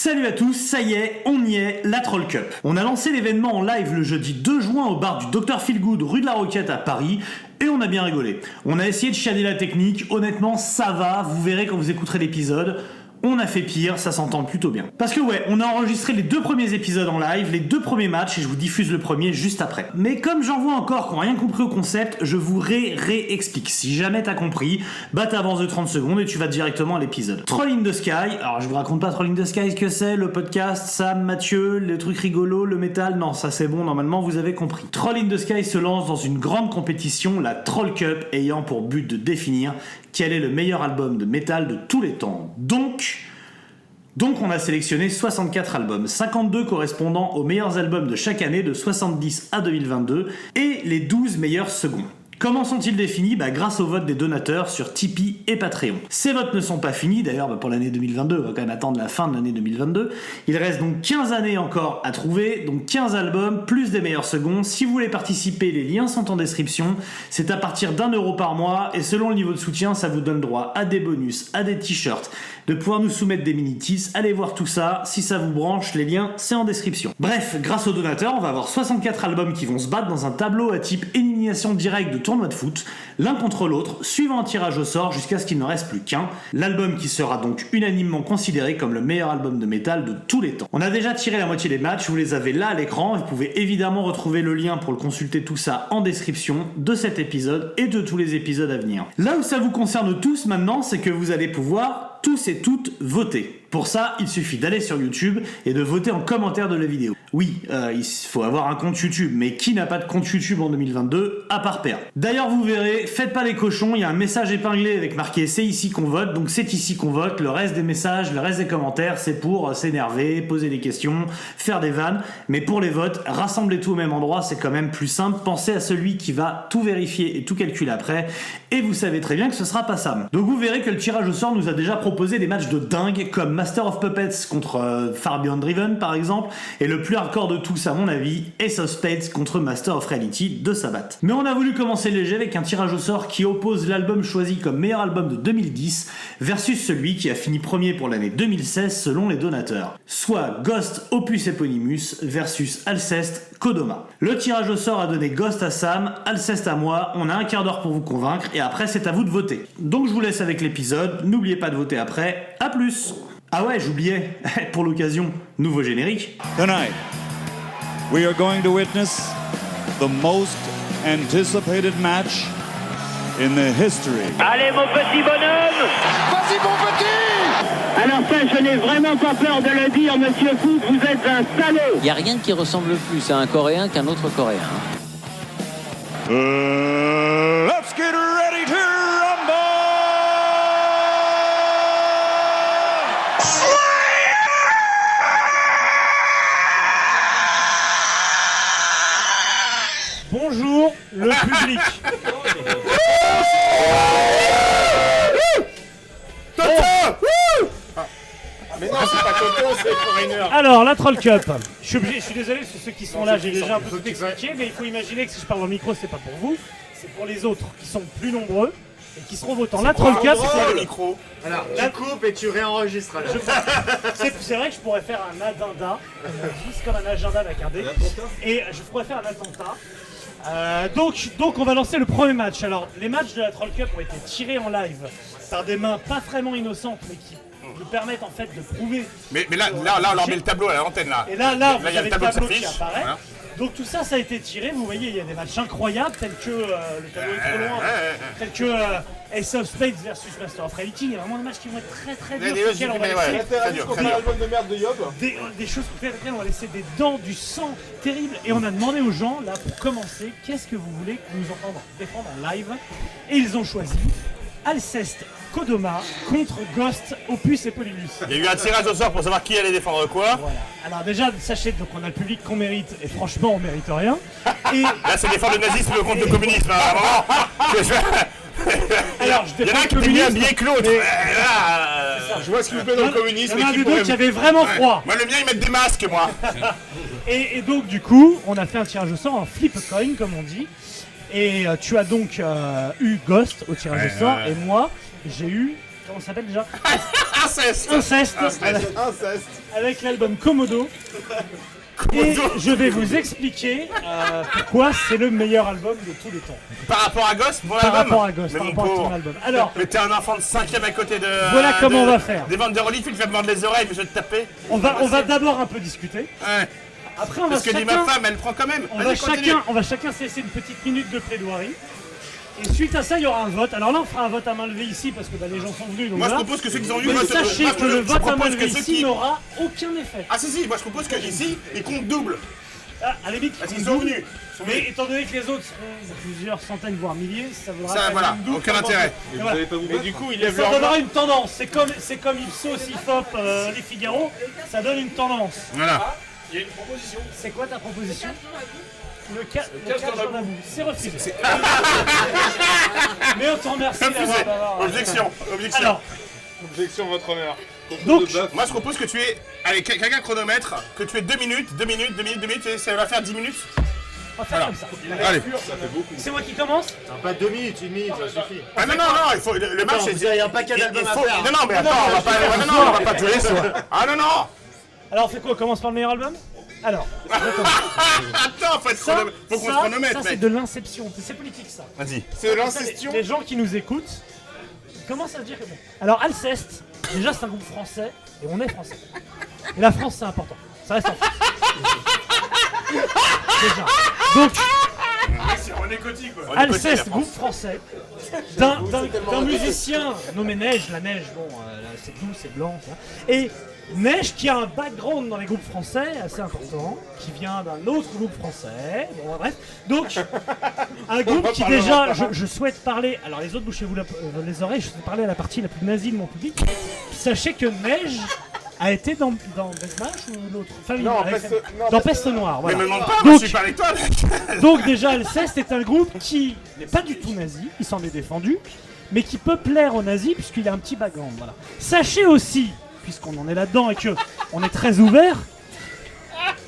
Salut à tous, ça y est, on y est, la Troll Cup. On a lancé l'événement en live le jeudi 2 juin au bar du Dr Feelgood rue de la Roquette à Paris et on a bien rigolé. On a essayé de chiader la technique, honnêtement ça va, vous verrez quand vous écouterez l'épisode. On a fait pire, ça s'entend plutôt bien. Parce que ouais, on a enregistré les deux premiers épisodes en live, les deux premiers matchs, et je vous diffuse le premier juste après. Mais comme j'en vois encore qui n'ont rien compris au concept, je vous ré-ré-explique. Si jamais t'as compris, bah t'avances de 30 secondes et tu vas directement à l'épisode. Troll in the Sky, alors je vous raconte pas Troll in the Sky ce que c'est, le podcast, Sam, Mathieu, les trucs rigolos, le métal, non, ça c'est bon, normalement vous avez compris. Troll in the Sky se lance dans une grande compétition, la Troll Cup, ayant pour but de définir quel est le meilleur album de métal de tous les temps. Donc, donc on a sélectionné 64 albums, 52 correspondant aux meilleurs albums de chaque année de 70 à 2022 et les 12 meilleurs seconds. Comment sont-ils définis bah, Grâce au vote des donateurs sur Tipeee et Patreon. Ces votes ne sont pas finis, d'ailleurs bah, pour l'année 2022, on va quand même attendre la fin de l'année 2022. Il reste donc 15 années encore à trouver, donc 15 albums, plus des meilleurs seconds. Si vous voulez participer, les liens sont en description. C'est à partir d'un euro par mois, et selon le niveau de soutien, ça vous donne droit à des bonus, à des t-shirts, de pouvoir nous soumettre des mini-tis. Allez voir tout ça, si ça vous branche, les liens, c'est en description. Bref, grâce aux donateurs, on va avoir 64 albums qui vont se battre dans un tableau à type élimination directe de de foot, l'un contre l'autre, suivant un tirage au sort jusqu'à ce qu'il ne reste plus qu'un. L'album qui sera donc unanimement considéré comme le meilleur album de métal de tous les temps. On a déjà tiré la moitié des matchs, vous les avez là à l'écran, vous pouvez évidemment retrouver le lien pour le consulter tout ça en description de cet épisode et de tous les épisodes à venir. Là où ça vous concerne tous maintenant, c'est que vous allez pouvoir tous et toutes voter. Pour ça, il suffit d'aller sur YouTube et de voter en commentaire de la vidéo. Oui, euh, il faut avoir un compte YouTube, mais qui n'a pas de compte YouTube en 2022 à part père D'ailleurs, vous verrez, faites pas les cochons, il y a un message épinglé avec marqué c'est ici qu'on vote, donc c'est ici qu'on vote. Le reste des messages, le reste des commentaires, c'est pour s'énerver, poser des questions, faire des vannes. Mais pour les votes, rassemblez tout au même endroit, c'est quand même plus simple. Pensez à celui qui va tout vérifier et tout calculer après, et vous savez très bien que ce sera pas Sam. Donc vous verrez que le tirage au sort nous a déjà proposé des matchs de dingue comme Master of Puppets contre euh, Far Beyond Driven par exemple, et le plus hardcore de tous à mon avis, Ace of Spades contre Master of Reality de Sabbath. Mais on a voulu commencer léger avec un tirage au sort qui oppose l'album choisi comme meilleur album de 2010 versus celui qui a fini premier pour l'année 2016 selon les donateurs, soit Ghost Opus Eponymus versus Alceste Kodoma. Le tirage au sort a donné Ghost à Sam, Alceste à moi, on a un quart d'heure pour vous convaincre et après c'est à vous de voter. Donc je vous laisse avec l'épisode, n'oubliez pas de voter après, à plus ah ouais, j'oubliais, pour l'occasion, nouveau générique. Tonight, we are going to witness the most anticipated match in the history. Allez mon petit bonhomme Vas-y mon petit Alors ça, je n'ai vraiment pas peur de le dire, monsieur Foot, vous êtes un salaud Il n'y a rien qui ressemble plus à un Coréen qu'un autre Coréen. Uh, let's get to rumble! Bonjour, le public. Mais non, c'est pas Toto, c'est Foreigner. Alors, la Troll Cup. Je suis, obligé- je suis désolé sur ceux qui sont là, j'ai déjà un peu tout expliqué, mais il faut imaginer que si je parle au micro, c'est pas pour vous, c'est pour les autres qui sont plus nombreux et qui seront votants. La Troll Cup, C'est le micro. Alors, tu coupes et tu réenregistres. alors. c'est c'est vrai que je pourrais faire un addenda, juste comme un agenda avec un dé, et je pourrais faire un attentat. Euh, donc, donc, on va lancer le premier match. Alors, les matchs de la Troll Cup ont été tirés en live par des mains pas vraiment innocentes, mais qui nous permettent en fait de prouver Mais, mais là, là, là, on leur met le tableau à l'antenne là. Et là, là, vous il y a avez le tableau qui apparaît. Donc tout ça, ça a été tiré. Vous voyez, il y a des matchs incroyables, tels que euh, le tableau est trop loin, tels que euh, Ace of Spades versus Master of Reality. Il y a vraiment des matchs qui vont être très très durs. des sur lesquels on va laisser Très dur, très dur. Album de merde de Yob. des, des choses sur lesquelles on va laisser des dents, du sang terrible. Et on a demandé aux gens, là, pour commencer, qu'est-ce que vous voulez nous entendre défendre en live Et ils ont choisi Alceste Kodoma contre Ghost Opus et Polymus. Il y a eu un tirage au sort pour savoir qui allait défendre quoi. Voilà. Alors déjà, sachez donc on a le public qu'on mérite et franchement on mérite rien. Et Là, c'est défendre le nazisme contre le communisme. hein, un alors je Il y en a défends un le bien communisme, habillé que l'autre. mais- Je vois ce qui vous plaît dans le Il communisme. y en a un deux pourrait- qui avait vraiment froid. Moi, le mien, ils mettent des masques, moi. Et, et donc du coup, on a fait un tirage au sort en flip coin comme on dit. Et euh, tu as donc euh, eu Ghost au tirage Ouais, au sort ouais. et moi j'ai eu comment ça s'appelle déjà Inceste Inceste, Inceste. Inceste. avec l'album Komodo. Et je vais vous expliquer euh, pourquoi c'est le meilleur album de tous les temps. Par rapport à Ghost, mon Par album rapport à Ghost, Mais par mon rapport à ton pauvre. album. Alors, Mais t'es un enfant de 5ème à côté de. Voilà de- comment on va faire. Des ventes de reliques, tu vas me mordre les oreilles, mais je vais te taper. on va, on va d'abord un peu discuter. Ouais. Après, on va Parce que dit chacun, ma femme, elle prend quand même. on va chacun, on va chacun se laisser une petite minute de plaidoirie. Et suite à ça, il y aura un vote. Alors là, on fera un vote à main levée ici parce que bah, les gens sont venus. Donc Moi, je propose que ceux qui ont eu. Mais votent- sachez que le vote à main levée ici qui. n'aura aucun effet. Ah, si, si, moi je propose que ici, ils comptent double. Ah, à la limite, Parce ils qu'ils sont sont venus. Ils sont Mais venus. étant donné que les autres seront plusieurs centaines voire milliers, ça vaudra Ça, voilà, double aucun intérêt. Et voilà. Mais du coup, il Et lève ça leur main. donnera une tendance. C'est comme, c'est comme Ipsos, Ifop, euh, les Figaro. Ça donne une tendance. Voilà. C'est quoi ta proposition Le, ca le cache dans la boue. C'est refusé. Mais on te remercie Refusé. d'avoir- d'avoir- Objection, objection. Alors, Objection, votre honneur. donc, Moi je propose que tu aies, allez, quel- quelqu'un chronomètre, que tu aies 2 minutes, 2 minutes, 2 minutes, 2 minutes, et ça va faire 10 minutes. on va faire comme ça. Allez. C'est moi qui commence Pas deux minutes, une minute, ça suffit. Ah non, non, non, il faut, le, le match Attends, est... vous avez un paquet il- d'albums il à faut- faire. Non, non, mais attends, on va pas, non, non, on va pas. Ah non, non Alors, on fait quoi? On commence par le meilleur album? Alors, Attends, faut, être ça, chrono- faut qu'on se ça, chronomètre, ça, c'est mec. de l'inception. C'est politique, ça. Vas-y. C'est de Ça, l'incestion. les, les gens qui nous écoutent ils commencent à se dire que bon. Alors Alceste, déjà c'est un groupe français et on est français. Et la France c'est important. Ça reste en France. déjà. Donc On est cotis, quoi. Alceste, groupe français, d'un d'un- d'un musicien nommé Neige, la neige, bon, euh, là, c'est doux, c'est blanc, ça. et Neige qui a un background dans les groupes français assez important, qui vient d'un autre groupe français, bon bref, donc un groupe qui déjà, je, je souhaite parler, alors les autres bouchez-vous la- euh, les oreilles, je souhaite parler à la partie la plus nazie de mon public, sachez que Neige a été dans, dans ou l'autre? Famille Non, avec- Peste- non, dans Peste Noire, Mais voilà. me demande pas, moi Donc- je suis pas avec toi, mec. Donc déjà, Alceste est un groupe qui n'est pas du tout nazi, il s'en est défendu, mais qui peut plaire aux nazis puisqu'il a un petit background. Voilà. Sachez aussi, puisqu'on en est là-dedans et que on est très ouvert,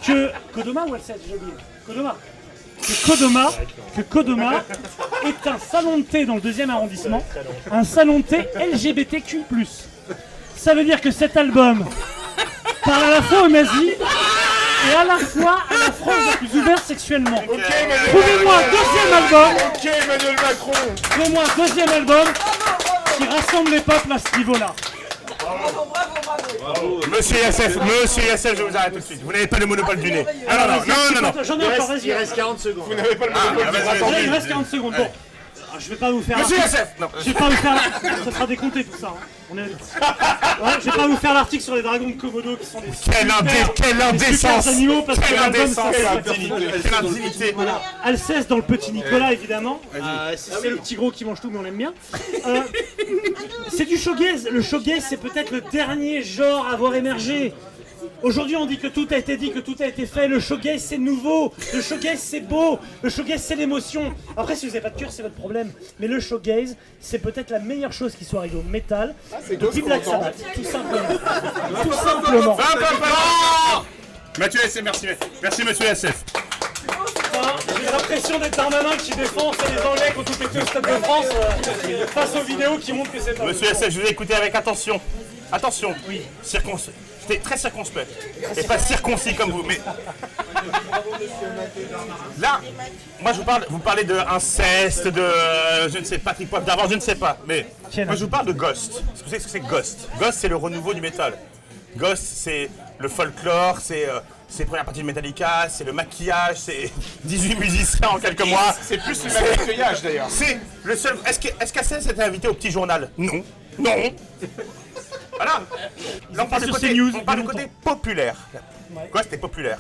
que Kodoma ou Alceste, j'ai oublié. Kodoma. Que Kodoma, que Kodoma est un salon de thé dans le deuxième arrondissement, un salon de thé LGBTQ+. Ça veut dire que cet album parle à la fois aux nazis et à la fois à la France la plus ouverte sexuellement. Ok, Emmanuel Trouvez-moi un deuxième album, Ok, Emmanuel Macron. trouvez-moi un deuxième album qui rassemble les peuples à ce niveau-là. Monsieur Yassef, monsieur Yassef, je vous arrête tout de suite. Vous n'avez pas le monopole du nez. Ah non, non, non. J'en ai Il encore, reste, vas-y. il reste 40 secondes. Vous n'avez pas le monopole Ah, du vas-y, nez. Il reste 40 secondes. Bon, je vais pas vous faire Monsieur l'article. Yassef Non. Je vais pas vous faire. Ça sera décompté tout ça. hein. On est... ouais, je vais pas vous faire l'article sur les dragons de Komodo qui sont des Quelle, super- indé quelle des indécence super animaux parce que Quelle l'album indécence s'appelle- Quelle indignité Voilà. Alceste dans le petit Nicolas évidemment. Euh, c'est c'est le petit gros qui mange tout mais on l'aime bien. Euh, c'est du showgaze. Le showgaze c'est peut-être le dernier genre à avoir émergé. Aujourd'hui on dit que tout a été dit, que tout a été fait. Le showgaze c'est nouveau. Le showgaze c'est beau. Le showgaze c'est l'émotion. Après si vous avez pas de cœur c'est votre problème. Mais le showgaze c'est peut-être la meilleure chose qui soit arrivée au métal depuis Black Sabbath. Tout simplement. Tout simplement. Mathieu Yassef, merci. Merci, monsieur. Enfin, J'ai l'impression d'être Darmanin qui défend c'est les Anglais qui ont tout été au Stade de France euh, face aux vidéos qui montrent que c'est pas Monsieur Yassef, je vous ai écouté avec attention. Attention. Oui. Circonspect. J'étais très circonspect. Et pas circoncis comme vous, mais. Là, moi je vous parle, vous parlez de inceste, de. euh, je ne sais pas, Patrick Poivre d'avant, je ne sais pas. Mais. Moi je vous parle de Ghost. Est-ce que vous savez ce que c'est Ghost? Ghost, c'est le renouveau du métal. Ghost, c'est le folklore, c'est. euh, c'est la première partie de Metallica, c'est le maquillage, c'est 18 musiciens en quelques mois. C'est plus le maquillage d'ailleurs. C'est le seul. Est-ce est-ce qu'Assès était invité au petit journal? Non. Non. Voilà. Là, on parle du côté, CNews, on parle du côté populaire. Quoi, c'était populaire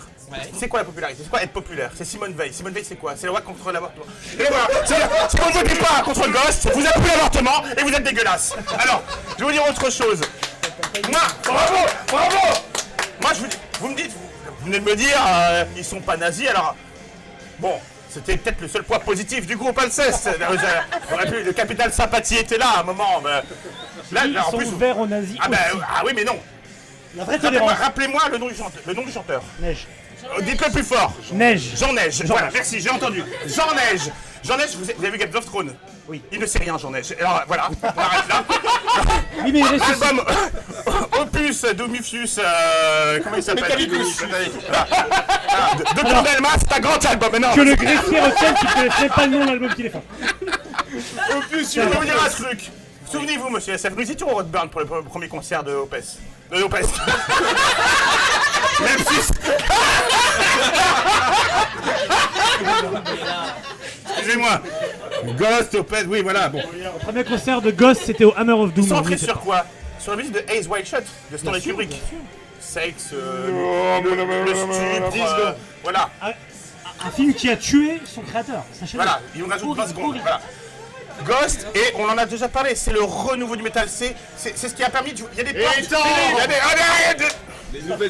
C'est quoi la popularité C'est quoi être populaire C'est Simone Veil. Simone Veil, c'est quoi C'est la loi contre l'avortement. Et voilà. Si vous ne votez pas contre le Ghost, vous êtes pour l'avortement et vous êtes dégueulasse. Alors, je vais vous dire autre chose. Moi, bravo, bravo. Moi, je vous, dis- vous me dites, vous, vous venez de me dire, euh, ils sont pas nazis. Alors, Bon, c'était peut-être le seul point positif du groupe Alceste. On aurait pu- le capital sympathie était là à un moment. Mais là, en sont plus, ouverts aux nazis ah, ben, aussi. ah oui, mais non. La vraie Rappelez-moi tolérance. le nom du chanteur. Le nom du chanteur. Neige. Euh, Dites-le plus fort. Neige. Jean Neige. Voilà, merci, j'ai entendu. Jean Neige. Jean Neige, vous avez vous avez vu Game of Thrones? Oui. Il ne sait rien, Jean Neige. Alors voilà, on arrête là. Oui, mais il reste aussi- Album Opus Domifius, euh, comment il s'appelle? Metallicus. Voilà. Voilà. De, de Alors- c'est un grand album, mais non. que le greffier retienne qu'il ne connaissait pas le nom de l'album qu'il est fait. Opus, je vais vous dire un truc? Souvenez-vous, monsieur SF, nous étions au Roadburn pour le pre- premier concert de Opes. De Opes. Même si... Excusez-moi. Ghost, Opes, oui, voilà, bon. Le premier concert de Ghost, c'était au Hammer of Doom. Centré sur quoi? Sur la musique de Ace White Shot, de Stanley Kubrick. bien sûr. Sexe, euh, le, le stup, euh, voilà. Un film qui a tué son créateur. Sachez-le. Voilà, il nous rajoute 20 Horrible, secondes. Voilà. Ghost, et on en a déjà parlé, c'est le renouveau du métal. C'est c'est- c'est ce qui a permis. de- Il y a des portes. Il y a des,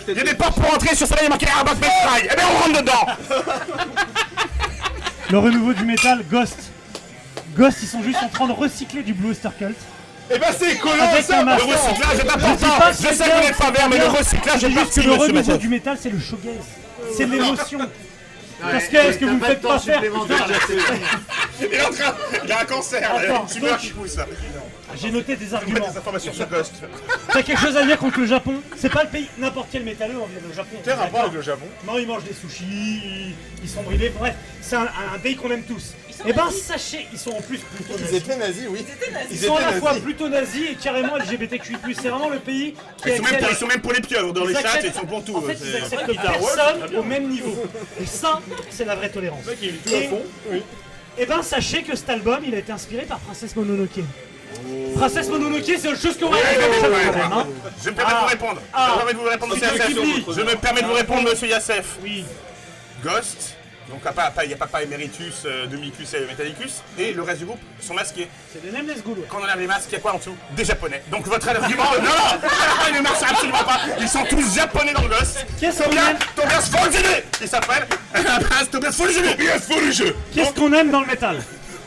il y a portes pour entrer sur ça, il y a marqué Airbag Metal. Eh bien, on rentre dedans. Le renouveau du métal, Ghost. Ghost, ils sont juste en train de recycler du Blue Oyster Cult. Eh ben c'est ça un Le recyclage est important. Je sais que vous n'êtes pas vert, mais le recyclage Je est juste que le renouveau du métal, c'est le shoegaze. C'est l'émotion. Parce que, est-ce que vous ne faites pas faire Il est en train. Il a un cancer. Attends, Une tumeur donc- qui pousse. J'ai noté des Des arguments. informations sur Ghost. T'as quelque chose à dire contre le Japon? C'est pas le pays, n'importe quel métalleux, on vient du Japon. Quel rapport avec le Japon? Non, ils mangent des sushis, ils, ils sont bridés. Bref, c'est un, un pays qu'on aime tous. Et ben, sachez, ils sont en plus plutôt Ils nazis. étaient nazis, oui. Ils sont à la fois plutôt nazis et carrément LGBTQI+. C'est vraiment le pays qui Ils sont, même accepte- pour, ils sont même pour les pieuvres dans les Ils chats, acceptent- ils sont pour tout. En fait, c'est- ils acceptent personne au même niveau. Et ça, c'est la vraie tolérance. Et, et ben, sachez que cet album, il a été inspiré par Princesse Mononoke. Princesse Mononoke, c'est autre chose même, hein. Je me permets de vous répondre. Ah. Je me permets de vous répondre, monsieur Yassef. Je me permets de vous répondre, monsieur Yassef. Oui. Ghost, donc il y a Papa Emeritus, euh, Domicus et Metallicus, et le reste du groupe sont masqués. C'est des Nameless. Quand on enlève les masques, il y a quoi en dessous? Des japonais. Donc votre argument, non, non, il ne marche absolument pas. Ils sont tous japonais dans Ghost. Qu'est-ce qu'on aime Tobias Folgene, il s'appelle. Tobias Folgene. Tobias Folgene. Qu'est-ce qu'on aime dans le métal?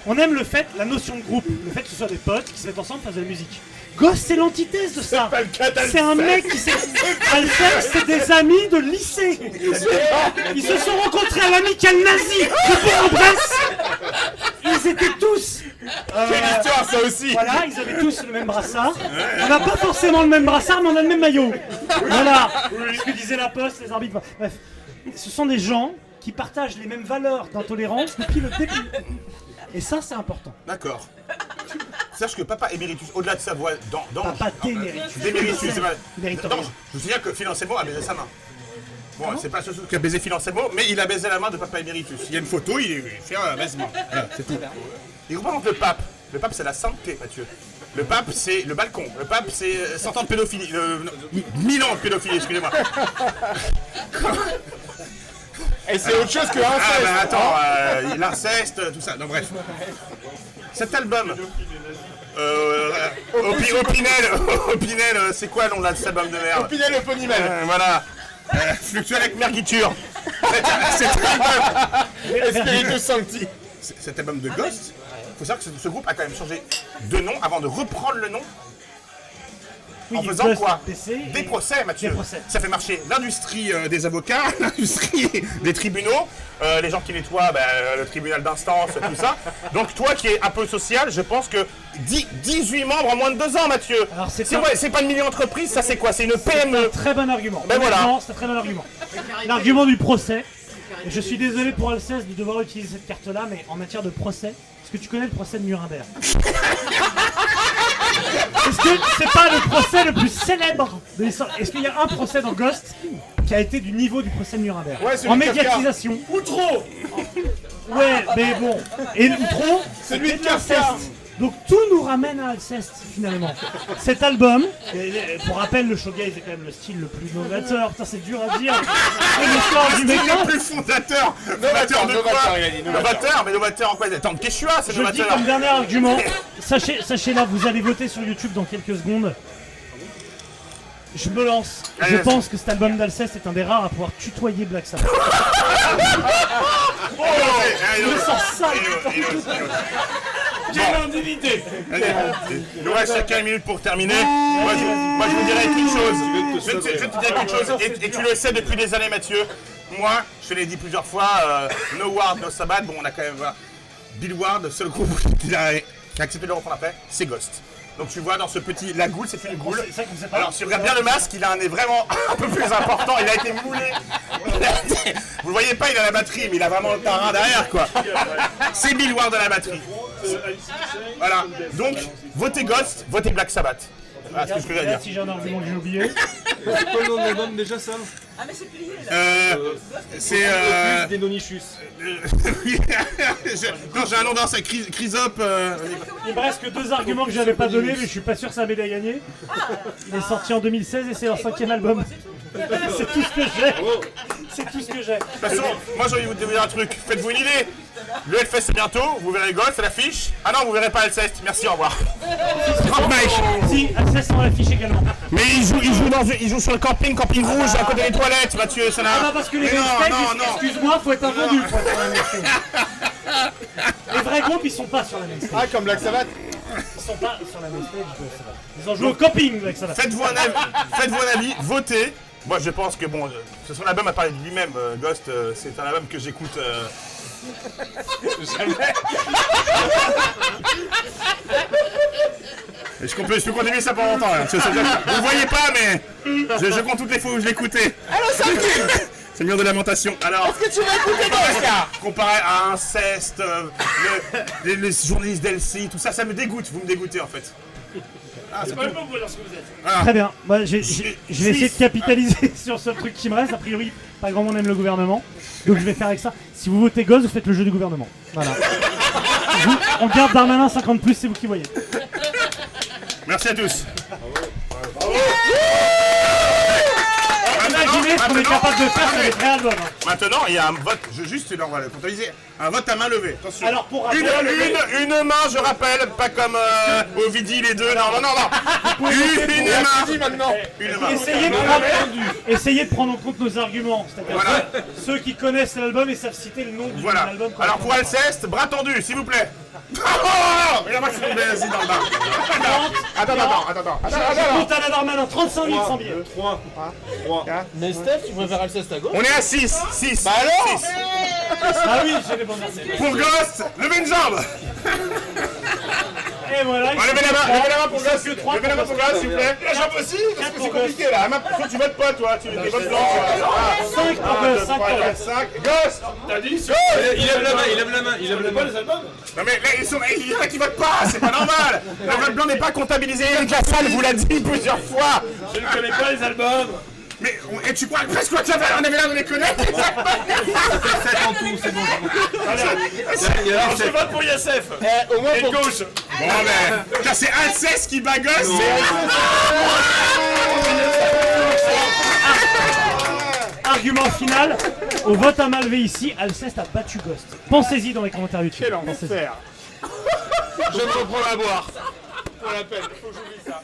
On aime le fait, la notion de groupe, le fait que ce soit des potes qui se mettent ensemble, fassent de la musique. Ghost, c'est l'antithèse de ça. C'est un mec qui s'est. Alceste, c'est des amis de lycée. Ils se sont rencontrés à l'amicale nazie de Bourg-en-Bresse. Ils étaient tous. euh, Quelle histoire ça aussi Voilà, ils avaient tous le même brassard. On n'a pas forcément le même brassard, mais on a le même maillot. Voilà. Ce que disait la poste, les arbitres. Bref, ce sont des gens qui partagent les mêmes valeurs d'intolérance depuis le début. Et ça, c'est important. D'accord. Sache que Papa Emeritus, au-delà de sa voix dans, dans Papa d'éméritus. D'Emeritus, c'est mal. Méritorieux. Non, je vous souviens que financièrement a baisé sa main. Bon, c'est pas ce qui a baisé financièrement, mais il a baisé la main de Papa Emeritus. Il y a une photo, il, il fait un baisement. Voilà, c'est tout. Et représente le pape. Le pape, c'est la sainteté, Mathieu. Le pape, c'est le balcon. Le pape, c'est euh, 100 ans de pédophilie. Euh, non, 1000 ans de pédophilie, excusez-moi. Et c'est autre chose que un Ah bah attends, euh, l'inceste, tout ça. Non bref. Cet album. Euh, Opi- Opinel, Opinel, euh, c'est quoi le nom de cet album de merde Pinel Eponymel. Euh, Voilà. Euh, Fluctuel avec Mergiture. C'est- Cet album, Espiritu Sancti. cet album de Ghost, faut savoir que ce, ce groupe a quand même changé de nom avant de reprendre le nom Oui, en faisant quoi PC Des procès, Mathieu. Des procès. Ça fait marcher l'industrie euh, des avocats, l'industrie des tribunaux, euh, les gens qui nettoient bah, euh, le tribunal d'instance, tout ça. Donc toi qui es un peu social, je pense que 10 18 membres en moins de 2 ans, Mathieu. Alors, c'est un- ouais, pas une mini-entreprise, ça c'est quoi? C'est une PME. Très bon argument. Ben voilà. C'est un très bon argument. L'argument du procès. Je suis désolé pour Alceste de devoir utiliser cette carte-là, mais en matière de procès, est-ce que tu connais le procès de Nuremberg? Est-ce que c'est pas le procès le plus célèbre de l'histoire? Est-ce qu'il y a un procès dans Ghost qui a été du niveau du procès de Nuremberg? Ouais, celui En de Kafka. médiatisation. Ou trop Ouais, mais bon. Et Outron, Celui de Kafka. l'inceste. Donc tout nous ramène à Alceste finalement. Cet album, et- et pour rappel, le shoegaze est quand même le style le plus novateur. Putain, c'est dur à dire. C'est l'histoire du C'est métal. le plus fondateur Novateur de novateur, quoi il novateur. Novateur, mais novateur en quoi Attends, Quechua, c'est Je le dis novateur comme dernier argument. Sachez, sachez là, vous allez voter sur YouTube dans quelques secondes. Je me lance. Allez, Je vas-y. pense que cet album d'Alceste est un des rares à pouvoir tutoyer Black Sabbath. Oh, Je me allez, sens allez, allez. Allez, il nous reste chacun une minute pour terminer. Moi je, moi, je vous dirais qu'une chose. Je vais te, je vais te dire qu'une chose, et, et tu le sais depuis des années, Mathieu. Moi, je te l'ai dit plusieurs fois, euh, no Ward, no Sabbath, bon, on a quand même. Voilà. Bill Ward, le seul groupe qui a, qui a accepté de le reprendre après, c'est Ghost. Donc tu vois dans ce petit. La goule, c'est une goule. Alors, si tu regardes bien le masque, il a un nez vraiment un peu plus important. Il a été moulé. Été- Vous le voyez pas, il a la batterie, mais il a vraiment le terrain derrière, quoi. C'est Bill Ward de la batterie. Voilà. Donc, votez Ghost, votez Black Sabbath. Voilà ce que je peux dire. Regarde si j'ai un argument que j'ai oublié. C'est quoi le nom de l'album déjà ça Euh, c'est. Euh, Denonichus. euh, je- non, j'ai un nom dans c'est Chris- Chrysop. euh, Il me reste que deux arguments que j'avais pas donnés, mais je suis pas sûr que ça m'aide à gagner. Il est sorti en 2016 et c'est leur cinquième album. C'est tout ce que j'ai. C'est tout ce que j'ai. De toute façon, moi j'ai envie de vous dire un truc. Faites-vous une idée. Le Hellfest c'est bientôt, vous verrez Ghost à l'affiche. Ah non, vous verrez pas Hellfest. Merci, au revoir. Franck Mike. Si, accès sans l'affiche également. Mais il joue, il, joue dans, il joue sur le camping, camping rouge, à côté des toilettes, Mathieu, ça n'a... Ah bah parce que les Mais non, non, non. excuse-moi, faut être un vendu pour être sur la main stage. Les vrais groupes, ils sont pas sur la main stage. Ah, comme Black Sabbath Ils sont pas sur la main stage. Sabbath. Ils ont joué au camping avec ça. Faites-vous un, avis, faites-vous un avis, votez. Moi je pense que bon, ce son album a parlé de lui-même, euh, Ghost, euh, c'est un album que j'écoute... euh, Jamais. Est-ce qu'on peut, je peux continuer ça pendant longtemps hein, Vous ne voyez pas, mais je, je compte toutes les fois où je l'écoutais. Alors, C'est le mur de lamentation. Alors, est-ce que tu vas écouter Comparé à Inceste, euh, le- les, les journalistes d'Elsie, tout ça, ça me dégoûte. Vous me dégoûtez en fait. Ah, c'est pas le Très bien. Moi, j'ai- j'ai- je vais essayer de capitaliser sur ce truc qui me reste. A priori, pas grand monde aime le gouvernement. Donc je vais faire avec ça. Si vous votez gosse, vous faites le jeu du gouvernement. Voilà. Vous- on garde Darmanin 50 plus, c'est vous qui voyez. Merci à tous. Imaginez ce qu'on est capable de faire sur les vrais albums. Maintenant, il y a un vote, je, juste, va le comptabiliser, un vote à main levée. Attention. Alors, pour une, une, une main, je rappelle, pas comme euh, Ovidie les deux. Non, non, non, non. Une, une main. maintenant Une main. Essayez de, prendre, essayez de prendre en compte nos arguments. C'est-à-dire Voilà. ceux qui connaissent l'album et savent citer le nom du Voilà. album. qu'on Alors pour Alceste, bras tendu, s'il vous plaît. Il a vas-y dans le bas. Attends, attends, attends, attends, attends, attends. Compte à la Darmanin, 35 000 sans billets. 3. Mais Steph, tu préfères Alceste à gauche On est à 6, 6. Bah alors Ah oui, j'ai arguments. Pour Ghost, levez une jambe. Et voilà. Bon, levez la main, levez la main pour la Ghost, s'il vous plaît. La jambe aussi, parce que c'est compliqué là. Toi, tu votes pas, toi. Tu es votes blanc. 5 pour Gosse, 5 pour Gosse. 5. Ghost T'as dit Il lève la main, il lève la main, il lève la main. Non mais là, ils sont, il y en a qui votent pas, c'est pas normal Le vote blanc n'est pas comptabilisé, Eric Lassalle vous l'a dit plusieurs fois Je ne connais pas les albums. Mais, et tu crois presque que tu avais, on avait l'air de les connaître les albums 7 en tout, c'est bon. Je vote pour Yassef Eh, Au moins Et pour gauche Bon ben, c'est Alceste qui bagasse Argument final, au vote à Malvé ici, Alceste a battu Ghost. Pensez-y dans les commentaires YouTube. Quel enfer Je me reprends à boire. Pour la peine, faut que j'oublie ça.